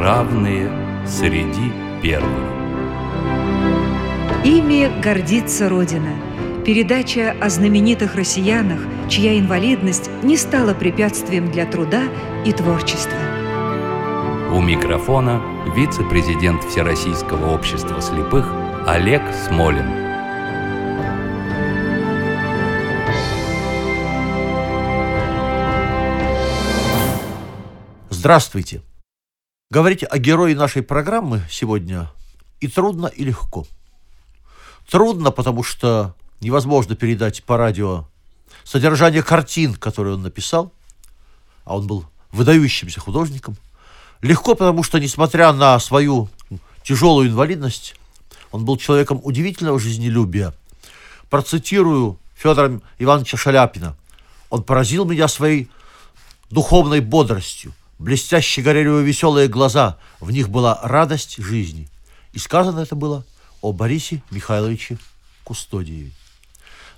равные среди первых. Ими гордится Родина. Передача о знаменитых россиянах, чья инвалидность не стала препятствием для труда и творчества. У микрофона вице-президент Всероссийского общества слепых Олег Смолин. Здравствуйте! Говорить о герое нашей программы сегодня и трудно, и легко. Трудно, потому что невозможно передать по радио содержание картин, которые он написал, а он был выдающимся художником. Легко, потому что, несмотря на свою тяжелую инвалидность, он был человеком удивительного жизнелюбия. Процитирую Федора Ивановича Шаляпина. Он поразил меня своей духовной бодростью. Блестяще горели его веселые глаза. В них была радость жизни. И сказано это было о Борисе Михайловиче Кустодиеве.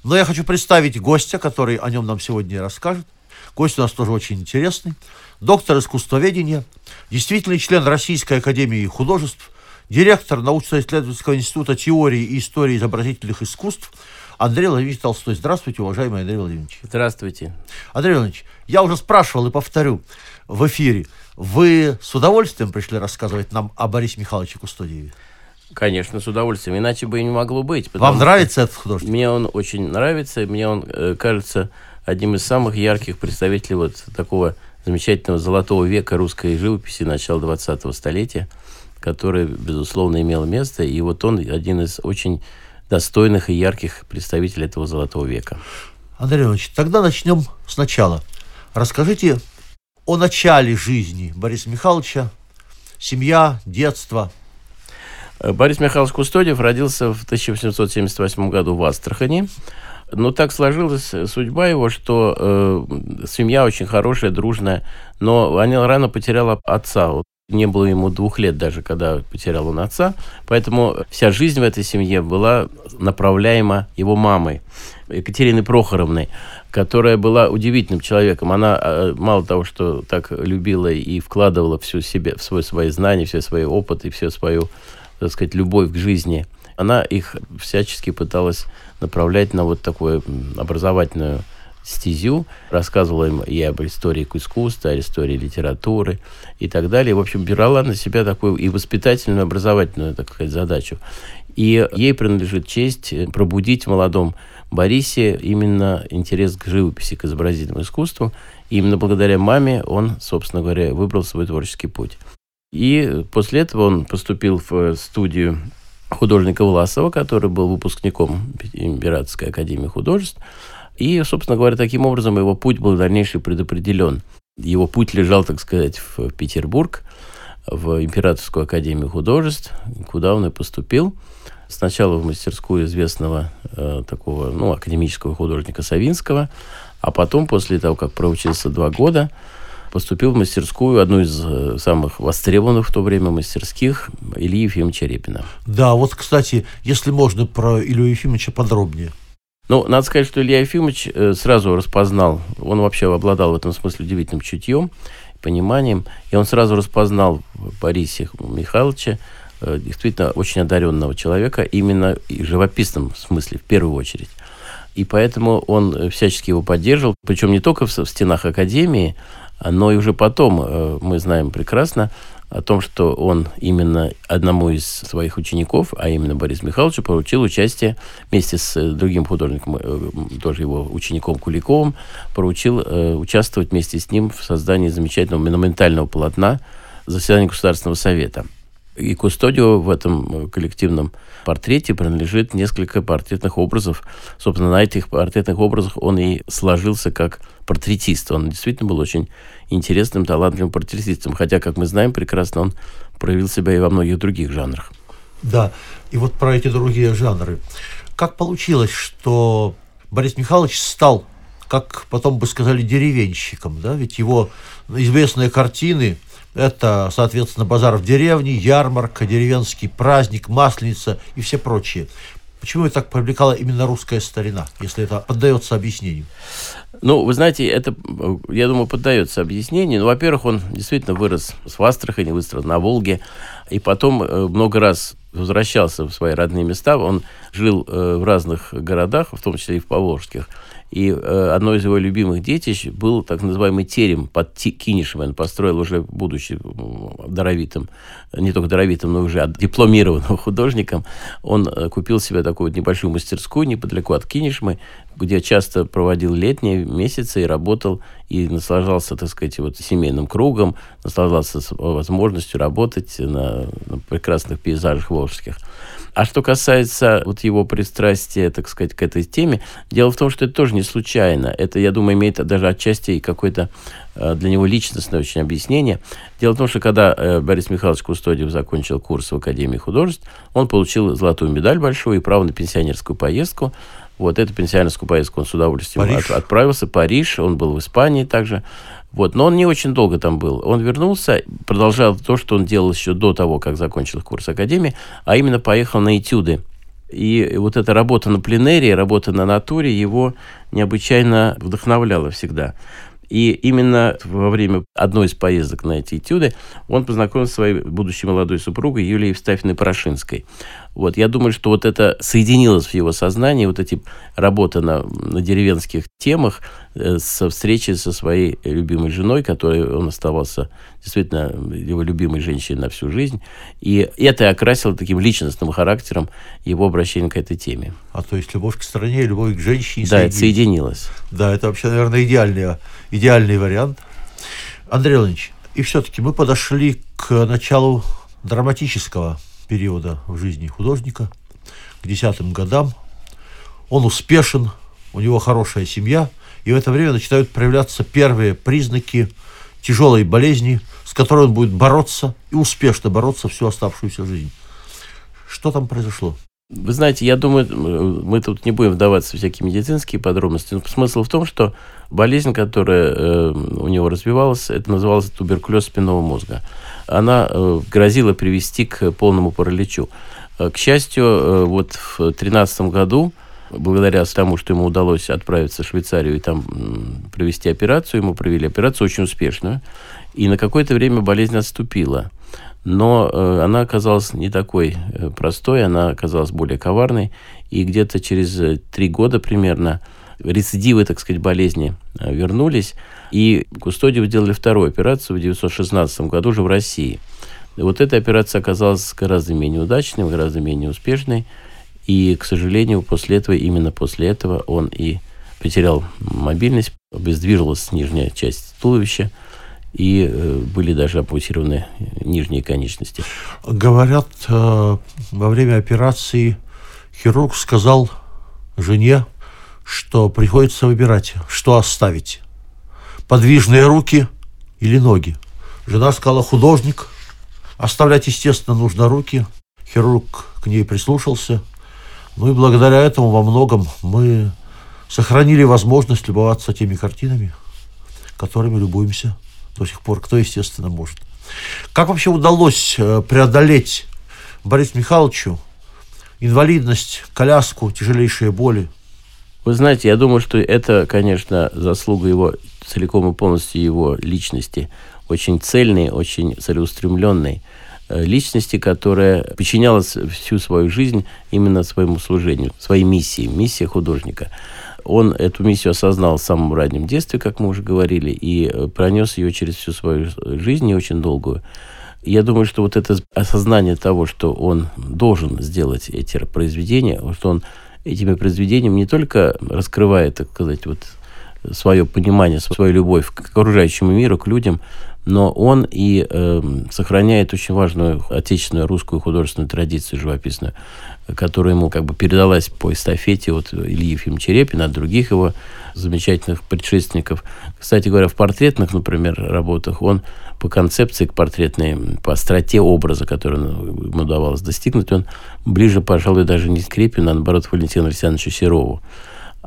Но я хочу представить гостя, который о нем нам сегодня расскажет. Гость у нас тоже очень интересный. Доктор искусствоведения, действительный член Российской Академии Художеств, директор научно-исследовательского института теории и истории изобразительных искусств Андрей Владимирович Толстой. Здравствуйте, уважаемый Андрей Владимирович. Здравствуйте. Андрей Владимирович, я уже спрашивал и повторю в эфире. Вы с удовольствием пришли рассказывать нам о Борисе Михайловиче Кустодиеве? Конечно, с удовольствием. Иначе бы и не могло быть. Вам нравится этот художник? Мне он очень нравится. Мне он э, кажется одним из самых ярких представителей вот такого замечательного золотого века русской живописи начала 20-го столетия, который, безусловно, имел место. И вот он один из очень достойных и ярких представителей этого золотого века. Андрей Иванович, тогда начнем сначала. Расскажите о начале жизни Бориса Михайловича, семья, детство. Борис Михайлович Кустодиев родился в 1878 году в Астрахани. Но так сложилась судьба его, что э, семья очень хорошая, дружная, но она рано потеряла отца. Вот не было ему двух лет даже, когда потерял он отца. Поэтому вся жизнь в этой семье была направляема его мамой, Екатериной Прохоровной, которая была удивительным человеком. Она э, мало того, что так любила и вкладывала всю себе, в свой, свои знания, все свои опыты, всю свою, так сказать, любовь к жизни, она их всячески пыталась направлять на вот такую образовательную стезю, рассказывала им и об истории искусства, о истории литературы и так далее. В общем, брала на себя такую и воспитательную, образовательную, так сказать, задачу. И ей принадлежит честь пробудить в молодом Борисе именно интерес к живописи, к изобразительному искусству. И именно благодаря маме он, собственно говоря, выбрал свой творческий путь. И после этого он поступил в студию художника Власова, который был выпускником Императорской академии художеств. И, собственно говоря, таким образом его путь был дальнейший предопределен. Его путь лежал, так сказать, в Петербург, в Императорскую академию художеств, куда он и поступил. Сначала в мастерскую известного э, такого, ну, академического художника Савинского, а потом, после того, как проучился два года, поступил в мастерскую, одну из э, самых востребованных в то время мастерских, Ильи Ефимовича Репина. Да, вот, кстати, если можно про Илью Ефимовича подробнее. Ну, надо сказать, что Илья Ефимович э, сразу распознал, он вообще обладал в этом смысле удивительным чутьем, пониманием, и он сразу распознал в Борисе Михайловича действительно очень одаренного человека, именно в живописном смысле, в первую очередь. И поэтому он всячески его поддерживал, причем не только в стенах Академии, но и уже потом э, мы знаем прекрасно о том, что он именно одному из своих учеников, а именно Борис Михайловичу, поручил участие вместе с э, другим художником, э, тоже его учеником Куликовым, поручил участвовать вместе с ним в создании замечательного монументального полотна заседания Государственного Совета. И Кустодио в этом коллективном портрете принадлежит несколько портретных образов. Собственно, на этих портретных образах он и сложился как портретист. Он действительно был очень интересным, талантливым портретистом. Хотя, как мы знаем прекрасно, он проявил себя и во многих других жанрах. Да, и вот про эти другие жанры. Как получилось, что Борис Михайлович стал, как потом бы сказали, деревенщиком, да? Ведь его известные картины – это, соответственно, базар в деревне, ярмарка, деревенский праздник, масленица и все прочие. Почему ее так привлекала именно русская старина, если это поддается объяснению? Ну, вы знаете, это, я думаю, поддается объяснению. Ну, во-первых, он действительно вырос в Астрахани, вырос на Волге, и потом э, много раз возвращался в свои родные места. Он жил э, в разных городах, в том числе и в Поволжских. И э, одно из его любимых детищ был так называемый терем под Кинишем. Он построил уже, будучи даровитым, не только даровитым, но уже дипломированным художником. Он э, купил себе такую вот небольшую мастерскую неподалеку от Кинишмы, где часто проводил летние месяцы и работал, и наслаждался, так сказать, вот семейным кругом, наслаждался возможностью работать на, на прекрасных пейзажах волжских. А что касается вот его пристрастия, так сказать, к этой теме, дело в том, что это тоже не случайно. Это, я думаю, имеет даже отчасти какое-то э, для него личностное очень объяснение. Дело в том, что когда э, Борис Михайлович Кустодиев закончил курс в Академии художеств, он получил золотую медаль большую и право на пенсионерскую поездку. Вот эту пенсионерскую поездку он с удовольствием Париж. отправился. Париж, он был в Испании также. Вот. Но он не очень долго там был. Он вернулся, продолжал то, что он делал еще до того, как закончил курс Академии, а именно поехал на этюды. И вот эта работа на пленере, работа на натуре его необычайно вдохновляла всегда. И именно во время одной из поездок на эти этюды он познакомился со своей будущей молодой супругой Юлией Евстафиной Порошинской. Вот, я думаю, что вот это соединилось в его сознании, вот эти работы на, на деревенских темах, э, со встречи со своей любимой женой, которой он оставался действительно его любимой женщиной на всю жизнь. И это окрасило таким личностным характером его обращение к этой теме. А то есть любовь к стране, любовь к женщине Да, это соединилось. Да, это вообще, наверное, идеальный, идеальный вариант. Андрей Леонидович, и все-таки мы подошли к началу драматического периода в жизни художника, к десятым годам. Он успешен, у него хорошая семья, и в это время начинают проявляться первые признаки тяжелой болезни, с которой он будет бороться и успешно бороться всю оставшуюся жизнь. Что там произошло? Вы знаете, я думаю, мы тут не будем вдаваться в всякие медицинские подробности. Но смысл в том, что болезнь, которая э, у него развивалась, это называлось туберкулез спинного мозга она э, грозила привести к полному параличу. Э, к счастью, э, вот в 2013 году, благодаря тому, что ему удалось отправиться в Швейцарию и там провести операцию, ему провели операцию очень успешную, и на какое-то время болезнь отступила. Но она оказалась не такой простой, она оказалась более коварной, и где-то через три года примерно рецидивы, так сказать, болезни вернулись, и Кустодиев сделали вторую операцию в 1916 году уже в России. И вот эта операция оказалась гораздо менее удачной, гораздо менее успешной. И, к сожалению, после этого, именно после этого он и потерял мобильность, обездвижилась нижняя часть туловища, и э, были даже ампутированы нижние конечности. Говорят, э, во время операции хирург сказал жене, что приходится выбирать, что оставить подвижные руки или ноги. Жена сказала художник. Оставлять, естественно, нужно руки. Хирург к ней прислушался. Ну и благодаря этому во многом мы сохранили возможность любоваться теми картинами, которыми любуемся до сих пор. Кто, естественно, может. Как вообще удалось э, преодолеть Борису Михайловичу инвалидность, коляску, тяжелейшие боли? Вы знаете, я думаю, что это, конечно, заслуга его целиком и полностью его личности, очень цельной, очень целеустремленной э, личности, которая подчинялась всю свою жизнь именно своему служению, своей миссии, миссия художника. Он эту миссию осознал в самом раннем детстве, как мы уже говорили, и э, пронес ее через всю свою жизнь, не очень долгую. Я думаю, что вот это осознание того, что он должен сделать эти произведения, что он этими произведениями не только раскрывает, так сказать, вот свое понимание, свою любовь к окружающему миру, к людям, но он и э, сохраняет очень важную отечественную русскую художественную традицию живописную, которая ему как бы передалась по эстафете от Ильи Ефим Черепина, от других его замечательных предшественников. Кстати говоря, в портретных, например, работах он по концепции к портретной, по остроте образа, который ему удавалось достигнуть, он ближе, пожалуй, даже не к Крепину, а наоборот, к Валентину Александровичу Серову.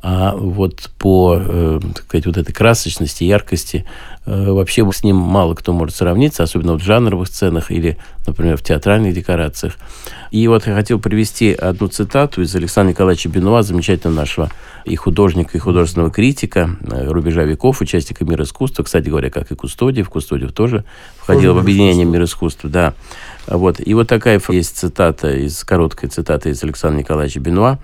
А вот по, э, так сказать, вот этой красочности, яркости э, вообще с ним мало кто может сравниться, особенно в жанровых сценах или, например, в театральных декорациях. И вот я хотел привести одну цитату из Александра Николаевича Бенуа, замечательного нашего и художника, и художественного критика э, рубежа веков, участника мира искусства, кстати говоря, как и Кустодиев. Кустодиев тоже входил в объединение мира искусства, да. Вот. И вот такая есть цитата, из короткая цитата из Александра Николаевича Бенуа.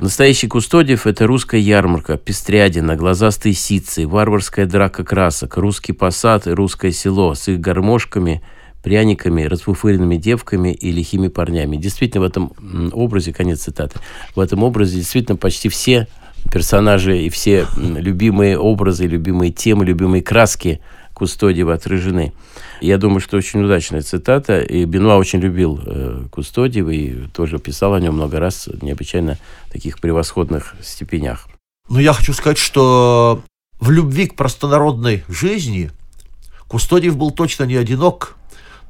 Настоящий Кустодиев – это русская ярмарка, пестрядина, глазастые сицы, варварская драка красок, русский посад и русское село с их гармошками, пряниками, расфуфыренными девками и лихими парнями. Действительно, в этом образе, конец цитаты, в этом образе действительно почти все персонажи и все любимые образы, любимые темы, любимые краски Кустодиева отражены. Я думаю, что очень удачная цитата. И Бенуа очень любил э, Кустодиева и тоже писал о нем много раз, необычайно таких превосходных степенях. Ну, я хочу сказать, что в любви к простонародной жизни Кустодиев был точно не одинок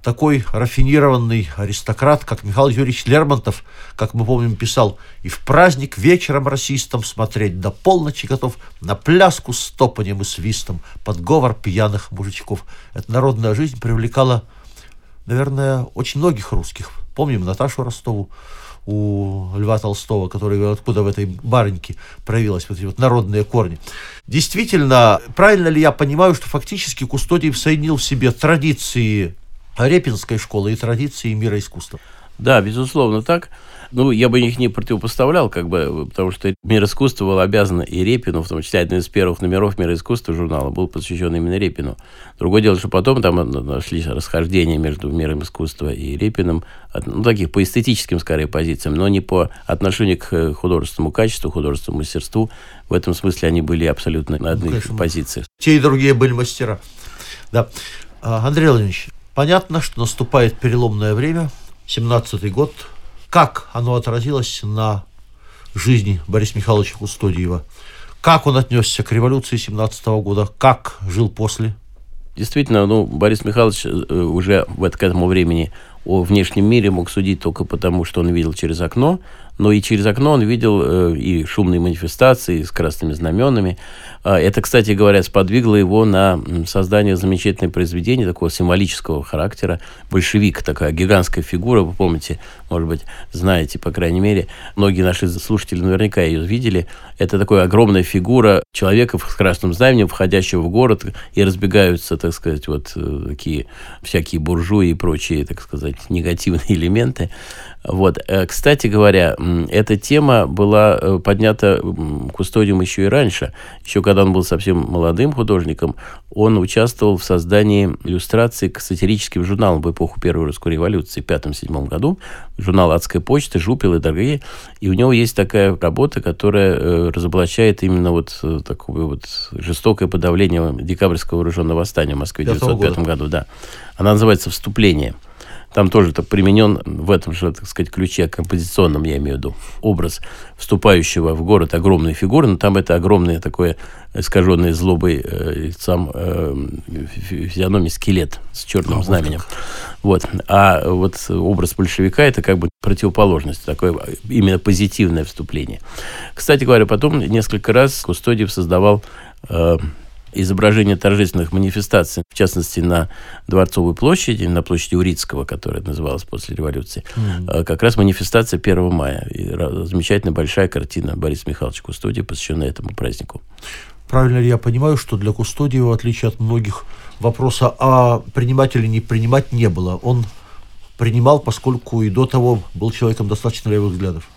такой рафинированный аристократ, как Михаил Юрьевич Лермонтов, как мы помним, писал, и в праздник вечером расистам смотреть до полночи готов на пляску с топанием и свистом под говор пьяных мужичков. Эта народная жизнь привлекала, наверное, очень многих русских. Помним Наташу Ростову, у Льва Толстого, который откуда в этой барыньке проявилась вот эти вот народные корни. Действительно, правильно ли я понимаю, что фактически Кустодиев соединил в себе традиции Репинской школы и традиции мира искусства. Да, безусловно, так. Ну, я бы их не противопоставлял, как бы, потому что мир искусства был обязан и Репину, в том числе один из первых номеров мира искусства журнала был посвящен именно Репину. Другое дело, что потом там нашли расхождения между миром искусства и Репиным, ну, таких по эстетическим, скорее, позициям, но не по отношению к художественному качеству, художественному мастерству. В этом смысле они были абсолютно на одних ну, позициях. Те и другие были мастера. Да. А, Андрей Владимирович, Понятно, что наступает переломное время, 17-й год. Как оно отразилось на жизни Бориса Михайловича Кустодиева? Как он отнесся к революции 17 -го года? Как жил после? Действительно, ну, Борис Михайлович э, уже к этому времени о внешнем мире мог судить только потому, что он видел через окно, но и через окно он видел э, и шумные манифестации с красными знаменами. А, это, кстати говоря, сподвигло его на создание замечательного произведения такого символического характера. Большевик, такая гигантская фигура, вы помните, может быть, знаете, по крайней мере, многие наши слушатели наверняка ее видели. Это такая огромная фигура человека с красным знаменем, входящего в город, и разбегаются, так сказать, вот э, такие всякие буржуи и прочие, так сказать, негативные элементы. Вот. Э, кстати говоря, эта тема была э, поднята Кустодием еще и раньше. Еще когда он был совсем молодым художником, он участвовал в создании иллюстраций к сатирическим журналам в эпоху Первой русской революции в пятом-седьмом году. Журнал «Адская почта», «Жупел» и другие. И у него есть такая работа, которая э, разоблачает именно вот такое вот жестокое подавление декабрьского вооруженного восстания в Москве в 1905 году. Да. Она называется «Вступление». Там тоже это применен в этом же, так сказать, ключе композиционном, я имею в виду, образ вступающего в город огромной фигуры, но там это огромное такое искаженное злобой э, сам э, физиономии скелет с черным а, знаменем. Вот. А вот образ большевика это как бы противоположность, такое именно позитивное вступление. Кстати говоря, потом несколько раз Кустодиев создавал э, изображение торжественных манифестаций, в частности, на Дворцовой площади, на площади Урицкого, которая называлась после революции, mm-hmm. как раз манифестация 1 мая. И замечательная большая картина Бориса Михайловича Кустодия, посвященная этому празднику. Правильно ли я понимаю, что для Кустодия, в отличие от многих, вопроса а принимать или не принимать не было? Он принимал, поскольку и до того был человеком достаточно левых взглядов.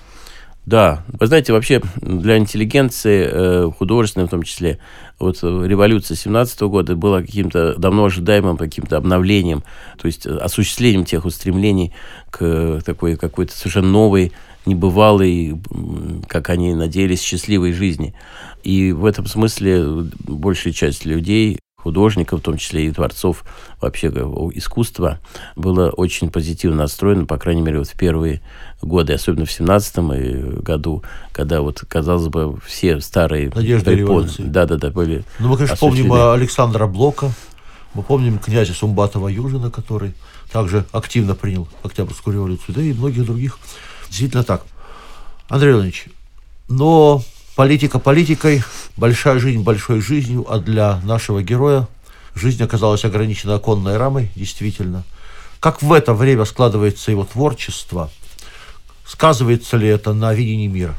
Да, вы знаете, вообще для интеллигенции, э, художественной в том числе, вот революция 17 года была каким-то давно ожидаемым каким-то обновлением, то есть э, осуществлением тех устремлений к такой какой-то совершенно новой, небывалой, как они надеялись, счастливой жизни. И в этом смысле большая часть людей художников, в том числе и творцов вообще искусства, было очень позитивно настроено, по крайней мере, вот в первые годы, особенно в 17 году, когда вот, казалось бы, все старые... Надежды революции. Да-да-да, были Ну, мы, конечно, помним Александра Блока, мы помним князя Сумбатова-Южина, который также активно принял Октябрьскую революцию, да и многих других. Действительно так. Андрей Иванович, но Политика политикой, большая жизнь большой жизнью, а для нашего героя жизнь оказалась ограничена оконной рамой, действительно. Как в это время складывается его творчество? Сказывается ли это на видении мира?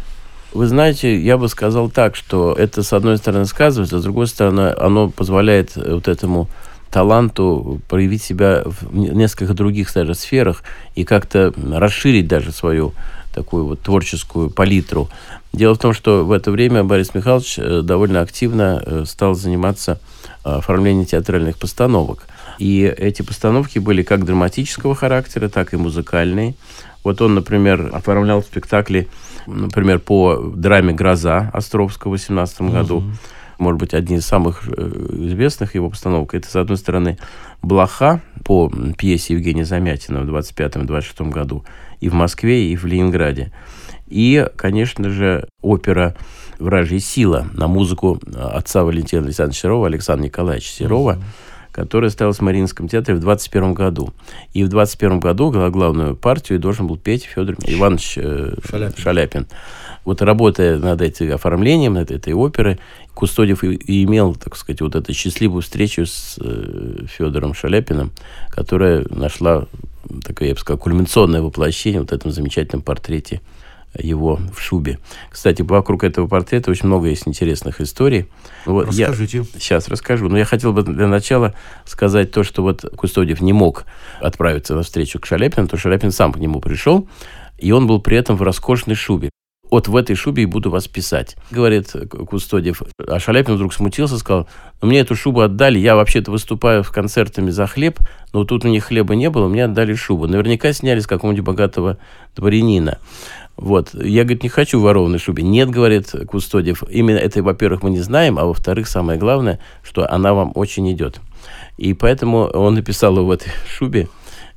Вы знаете, я бы сказал так, что это, с одной стороны, сказывается, а с другой стороны, оно позволяет вот этому таланту проявить себя в нескольких других даже сферах и как-то расширить даже свою такую вот творческую палитру. Дело в том, что в это время Борис Михайлович э, довольно активно э, стал заниматься э, оформлением театральных постановок. И эти постановки были как драматического характера, так и музыкальные. Вот он, например, оформлял спектакли, например, по драме «Гроза» Островского в 18 году. Угу может быть, одни из самых известных его постановок. Это, с одной стороны, «Блоха» по пьесе Евгения Замятина в 25-26 году. И в Москве, и в Ленинграде. И, конечно же, опера «Вражья сила» на музыку отца Валентина Александровича Серова, Александра Николаевича Серова, mm-hmm которая ставилась в Мариинском театре в 21 году. И в 21 году главную партию должен был петь Федор Иванович э, Шаляпин. Шаляпин. Вот работая над этим оформлением, над этой оперы, Кустодиев и, и имел, так сказать, вот эту счастливую встречу с э, Федором Шаляпиным, которая нашла такое, я бы сказал, кульминационное воплощение вот в этом замечательном портрете его в шубе. Кстати, вокруг этого портрета очень много есть интересных историй. Вот Расскажите. Я сейчас расскажу. Но я хотел бы для начала сказать то, что вот Кустодиев не мог отправиться на встречу к Шаляпину, то Шаляпин сам к нему пришел, и он был при этом в роскошной шубе вот в этой шубе и буду вас писать. Говорит Кустодиев. А Шаляпин вдруг смутился, сказал, ну, мне эту шубу отдали, я вообще-то выступаю в концертами за хлеб, но тут у них хлеба не было, мне отдали шубу. Наверняка сняли с какого-нибудь богатого дворянина. Вот. Я, говорит, не хочу в ворованной шубе. Нет, говорит Кустодиев, именно это, во-первых, мы не знаем, а во-вторых, самое главное, что она вам очень идет. И поэтому он написал в этой шубе,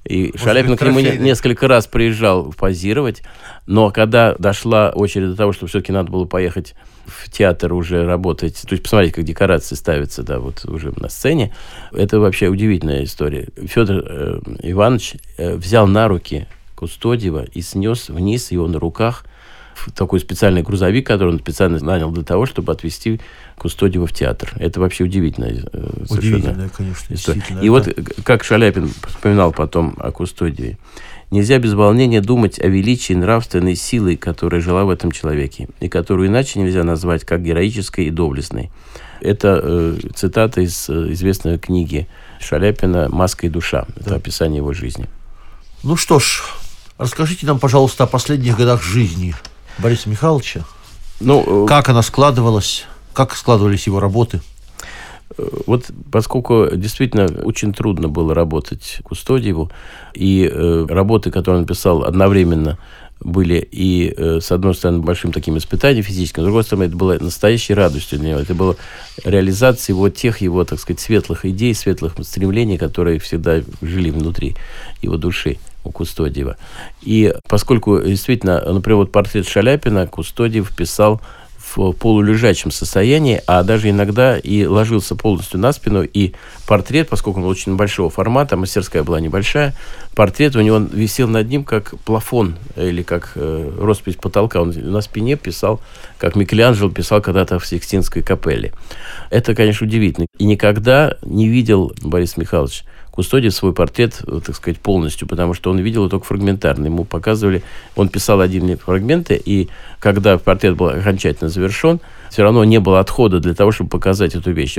и Может Шаляпин к нему несколько раз приезжал позировать, но когда дошла очередь до того, что все-таки надо было поехать в театр уже работать, то есть посмотреть, как декорации ставятся, да, вот уже на сцене, это вообще удивительная история. Федор э, Иванович э, взял на руки Кустодиева и снес вниз его на руках в такой специальный грузовик, который он специально нанял для того, чтобы отвезти Кустодиева в театр. Это вообще удивительная э, Удивительная, конечно, история. И да. вот, как Шаляпин вспоминал потом о Кустодиеве, нельзя без волнения думать о величии нравственной силы, которая жила в этом человеке, и которую иначе нельзя назвать как героической и доблестной. Это э, цитата из э, известной книги Шаляпина «Маска и душа». Это да. описание его жизни. Ну что ж, Расскажите нам, пожалуйста, о последних годах жизни Бориса Михайловича. Ну, э, как она складывалась, как складывались его работы? Э, вот поскольку действительно очень трудно было работать Кустодиеву, и э, работы, которые он писал одновременно, были и, э, с одной стороны, большим таким испытанием физическим, с другой стороны, это было настоящей радостью для него. Это было реализация его тех его, так сказать, светлых идей, светлых стремлений, которые всегда жили внутри его души у Кустодиева. И поскольку действительно, например, вот портрет Шаляпина Кустодиев писал в полулежачем состоянии, а даже иногда и ложился полностью на спину, и портрет, поскольку он очень большого формата, мастерская была небольшая, портрет у него висел над ним как плафон или как э, роспись потолка. Он на спине писал, как Микеланджело писал когда-то в Сикстинской капелле. Это, конечно, удивительно. И никогда не видел Борис Михайлович Кустодий свой портрет, э, так сказать, полностью, потому что он видел его только фрагментарно. Ему показывали, он писал отдельные фрагменты, и когда портрет был окончательно завершен, все равно не было отхода для того, чтобы показать эту вещь.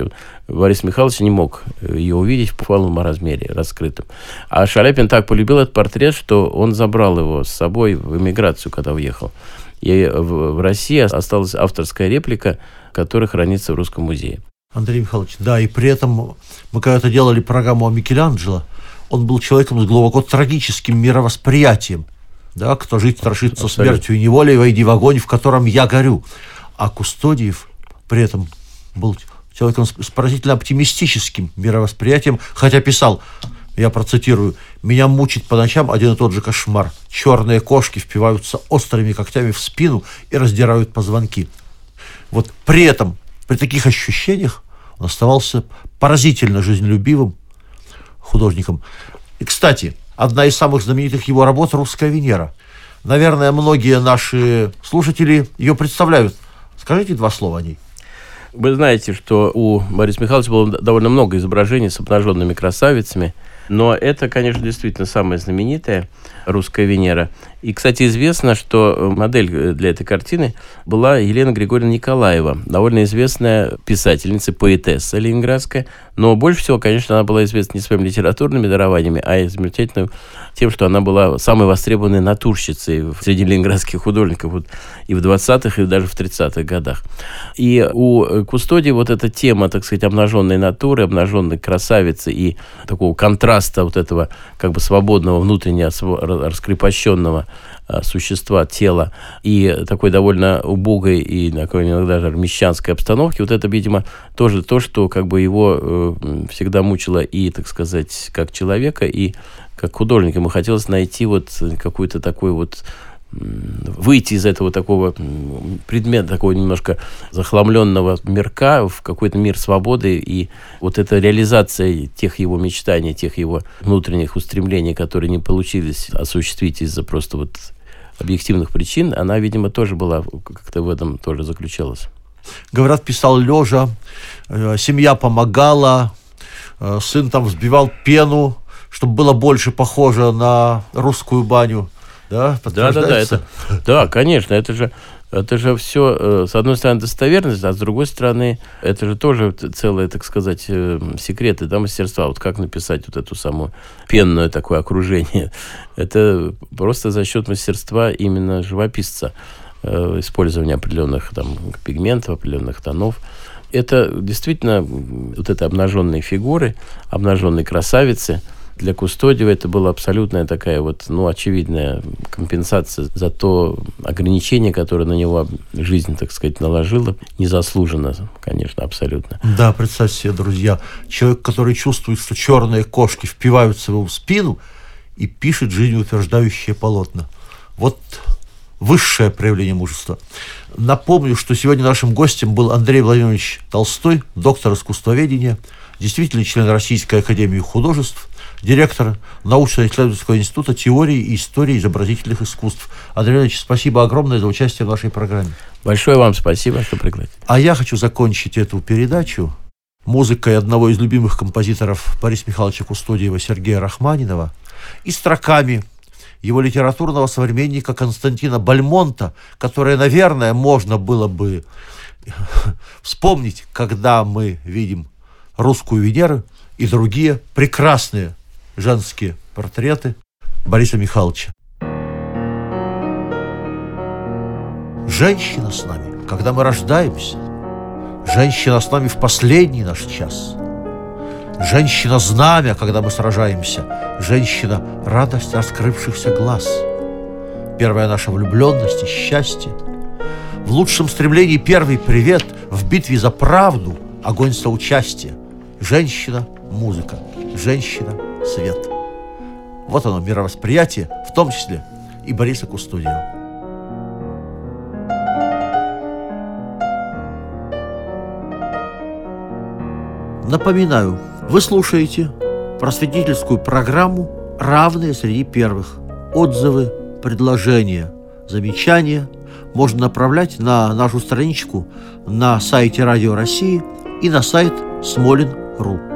Борис Михайлович не мог э, ее увидеть в полном размере, раскрытом. А Шаляпин так полюбил этот портрет, что он забрал его с собой в эмиграцию, когда уехал. И в России осталась авторская реплика, которая хранится в Русском музее. Андрей Михайлович, да, и при этом мы когда-то делали программу о Микеланджело, он был человеком с глубоко трагическим мировосприятием. Да, кто жить страшится Абсолютно. смертью и неволей, войди в огонь, в котором я горю. А Кустодиев при этом был человеком с поразительно оптимистическим мировосприятием, хотя писал, я процитирую, «Меня мучит по ночам один и тот же кошмар. Черные кошки впиваются острыми когтями в спину и раздирают позвонки». Вот при этом, при таких ощущениях, он оставался поразительно жизнелюбивым художником. И, кстати, одна из самых знаменитых его работ «Русская Венера». Наверное, многие наши слушатели ее представляют. Скажите два слова о ней. Вы знаете, что у Бориса Михайловича было довольно много изображений с обнаженными красавицами – но это, конечно, действительно самая знаменитая русская Венера. И, кстати, известно, что э, модель э, для этой картины была Елена Григорьевна Николаева, довольно известная писательница, поэтесса ленинградская. Но больше всего, конечно, она была известна не своими литературными дарованиями, а замечательным тем, что она была самой востребованной натурщицей среди ленинградских художников вот, и в 20-х, и даже в 30-х годах. И у э, Кустодии вот эта тема, так сказать, обнаженной натуры, обнаженной красавицы и такого контраста вот этого как бы свободного, внутренне раскрепощенного существа, тела и такой довольно убогой и такой иногда даже мещанской обстановки, вот это, видимо, тоже то, что как бы его э, всегда мучило и, так сказать, как человека, и как художника. Ему хотелось найти вот какую-то такую вот выйти из этого такого предмета, такого немножко захламленного мирка в какой-то мир свободы. И вот эта реализация тех его мечтаний, тех его внутренних устремлений, которые не получились осуществить из-за просто вот объективных причин, она, видимо, тоже была, как-то в этом тоже заключалась. Говорят, писал лежа, э, семья помогала, э, сын там взбивал пену, чтобы было больше похоже на русскую баню. Да, да, да, да, это, да, конечно, это же, это же все, э, с одной стороны, достоверность, а с другой стороны, это же тоже целые, так сказать, э, секреты да, мастерства. Вот как написать вот эту самую пенное такое окружение. Это просто за счет мастерства именно живописца, э, использования определенных там пигментов, определенных тонов. Это действительно вот это обнаженные фигуры, обнаженные красавицы – для Кустодиева это была абсолютная такая вот, ну, очевидная компенсация за то ограничение, которое на него жизнь, так сказать, наложила. Незаслуженно, конечно, абсолютно. Да, представьте себе, друзья, человек, который чувствует, что черные кошки впиваются в его спину и пишет жизнеутверждающее полотна. Вот высшее проявление мужества. Напомню, что сегодня нашим гостем был Андрей Владимирович Толстой, доктор искусствоведения, действительно член Российской Академии Художеств – директор научно-исследовательского института теории и истории изобразительных искусств. Андрей Ильич, спасибо огромное за участие в нашей программе. Большое вам спасибо, что пригласили. А я хочу закончить эту передачу музыкой одного из любимых композиторов Бориса Михайловича Кустодиева Сергея Рахманинова и строками его литературного современника Константина Бальмонта, которые, наверное, можно было бы вспомнить, когда мы видим русскую Венеру и другие прекрасные женские портреты Бориса Михайловича. Женщина с нами, когда мы рождаемся. Женщина с нами в последний наш час. Женщина знамя, когда мы сражаемся. Женщина радость раскрывшихся глаз. Первая наша влюбленность и счастье. В лучшем стремлении первый привет, в битве за правду огонь соучастия. Женщина – музыка, женщина – свет. Вот оно, мировосприятие, в том числе и Бориса Кустудиева. Напоминаю, вы слушаете просветительскую программу «Равные среди первых». Отзывы, предложения, замечания можно направлять на нашу страничку на сайте Радио России и на сайт Смолин.ру.